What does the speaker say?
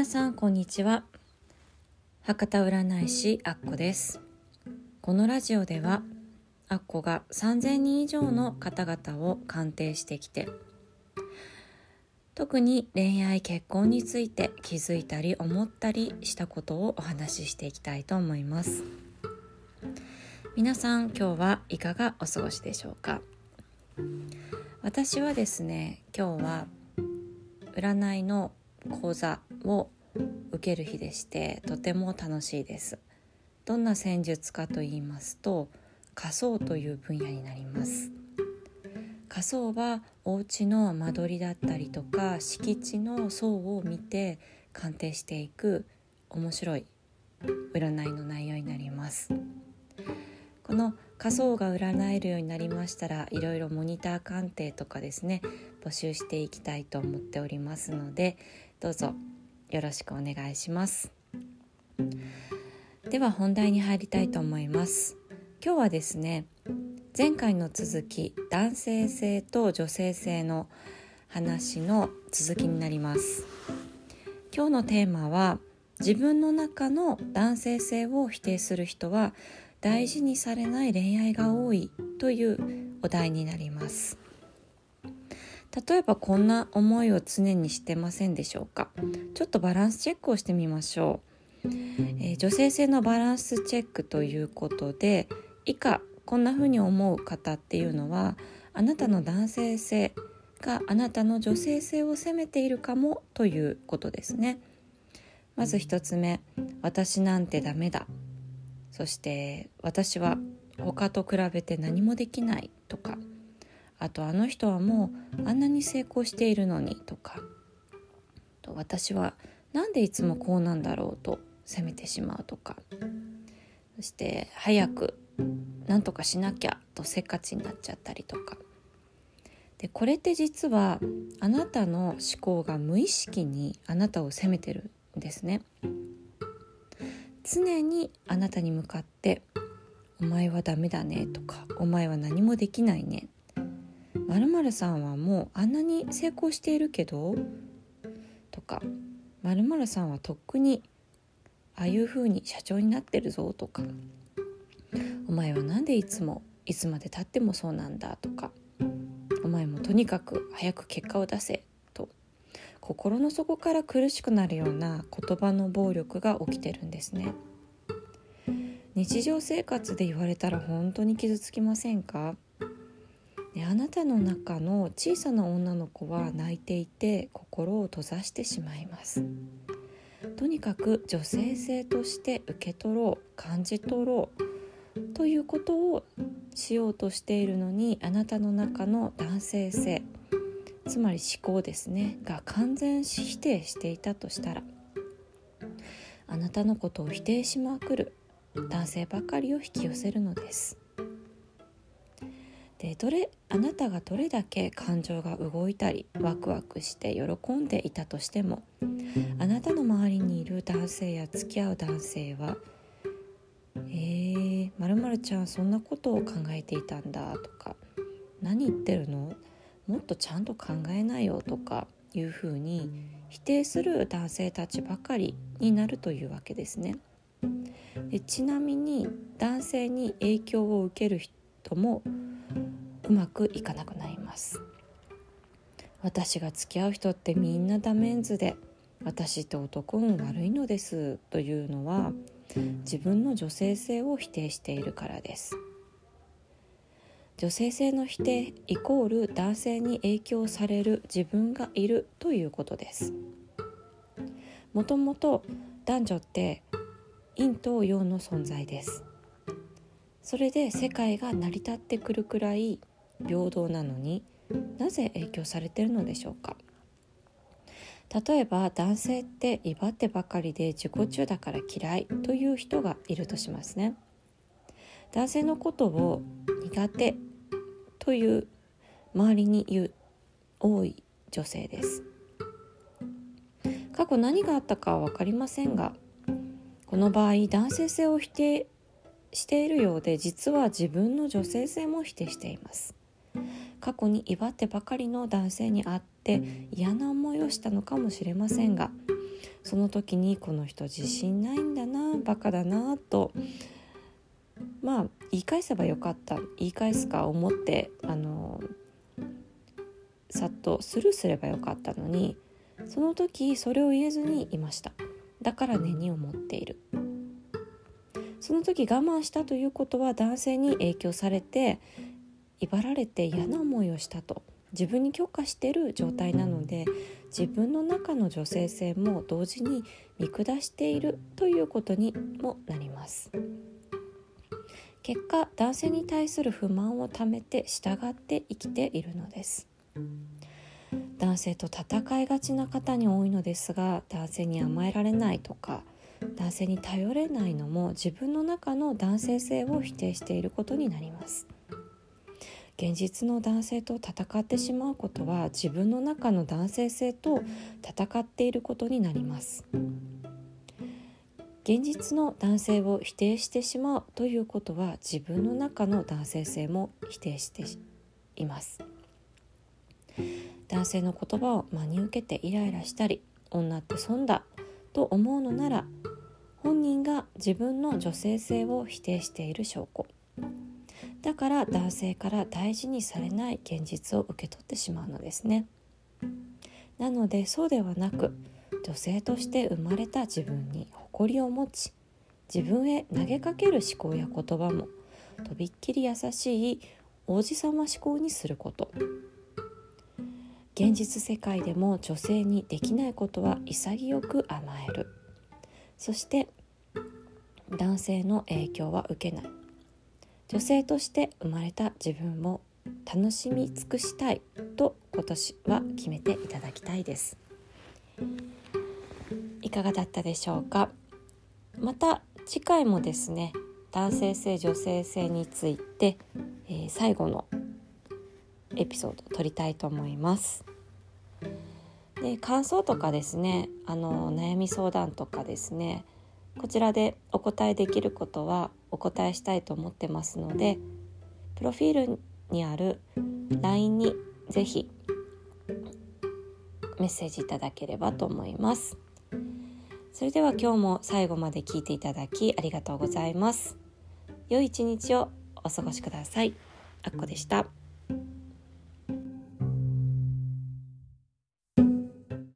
皆さんこんにちは。博多占い師アッコです。このラジオではアッコが3000人以上の方々を鑑定してきて特に恋愛結婚について気づいたり思ったりしたことをお話ししていきたいと思います。皆さん今日はいかがお過ごしでしょうか？私はですね今日は占いの講座を受ける日でしてとても楽しいです。どんな戦術かと言いますと仮想という分野になります。仮想はお家の間取りだったりとか敷地の層を見て鑑定していく面白い占いの内容になります。この仮想が占えるようになりましたらいろいろモニター鑑定とかですね募集していきたいと思っておりますのでどうぞよろしくお願いします。では本題に入りたいと思います。今日はですね前回の続き男性性と女性性の話の続きになります。今日のテーマは自分の中の男性性を否定する人は大事にされない恋愛が多いというお題になります。例えばこんな思いを常にしてませんでしょうか？ちょっとバランスチェックをしてみましょう、えー、女性性のバランスチェックということで以下こんな風に思う方っていうのはあなたの男性性があなたの女性性を責めているかもということですね。まず一つ目私なんてダメだ。そして私は他と比べて何もできないとか。あとあの人はもうあんなに成功しているのにとか。と私はなんでいつもこうなんだろうと責めてしまうとか。そして早くなんとかしなきゃとせっかちになっちゃったりとか。でこれって実はあなたの思考が無意識にあなたを責めてるんですね。常にあなたに向かって「お前はダメだね」とか「お前は何もできないね」まるさんはもうあんなに成功しているけど？とかまるさんはとっくにああいう風に社長になってるぞ？とかお前は何でいつもいつまでたってもそうなんだ？とかお前もとにかく早く結果を出せと心の底から苦しくなるような言葉の暴力が起きてるんですね日常生活で言われたら本当に傷つきませんか、あなたの中の小さな女の子は泣いていて心を閉ざしてしまいます。とにかく女性性として受け取ろう感じ取ろうということをしようとしているのにあなたの中の男性性つまり思考ですねが完全否定していたとしたらあなたのことを否定しまくる男性ばかりを引き寄せるのですでどれあなたがどれだけ感情が動いたりワクワクして喜んでいたとしてもあなたの周りにいる男性や付き合う男性は「えー、まるちゃんそんなことを考えていたんだ」とか「何言ってるの？もっとちゃんと考えなよ」とかいうふうに否定する男性たちばかりになるというわけですね。でちなみに男性に影響を受ける人もうまくいかなくなります。私が付き合う人ってみんなダメンズで私って男運悪いのですというのは自分の女性性を否定しているからです。女性性の否定イコール男性に影響される自分がいるということです。もともと男女って陰と陽の存在です。それで世界が成り立ってくるくらい平等なのになぜ影響されてるのでしょうか？例えば男性って威張ってばかりで自己中だから嫌いという人がいるとしますね。男性のことを苦手という周りに言う多い女性です。過去何があったかは分かりませんがこの場合男性性を否定しているようで実は自分の女性性も否定しています。過去に威張ってばかりの男性に会って嫌な思いをしたのかもしれませんがその時にこの人自信ないんだなバカだなとまあ言い返せばよかった言い返すか思ってあのさっとスルーすればよかったのにその時それを言えずにいました。だから根に思っている。その時我慢したということは男性に影響されて威張られて嫌な思いをしたと。自分に許可してる状態なので自分の中の女性性も同時に見下しているということにもなります。結果男性に対する不満をためて従って生きているのです。男性と戦いがちな方に多いのですが男性に甘えられないとか男性に頼れないのも自分の中の男性性を否定していることになります。現実の男性と戦ってしまうことは自分の中の男性性と戦っていることになります。現実の男性を否定してしまうということは自分の中の男性性も否定しています。男性の言葉を真に受けてイライラしたり女って損だと思うのなら本人が自分の女性性を否定している証拠だから男性から大事にされない現実を受け取ってしまうのですね。なのでそうではなく女性として生まれた自分に誇りを持ち自分へ投げかける思考や言葉もとびっきり優しい王子様思考にすること。現実世界でも女性にできないことは潔く甘える。そして男性の影響は受けない。女性として生まれた自分を楽しみ尽くしたいと今年は決めていただきたいです。いかがだったでしょうか？また次回もですね男性性女性性について、えー、最後のエピソードを撮りたいと思います。で感想とかですねあの悩み相談とかですねこちらでお答えできることはお答えしたいと思ってますのでプロフィールにある LINE にぜひメッセージいただければと思います。それでは今日も最後まで聞いていただきありがとうございます。良い一日をお過ごしください。あっこでした。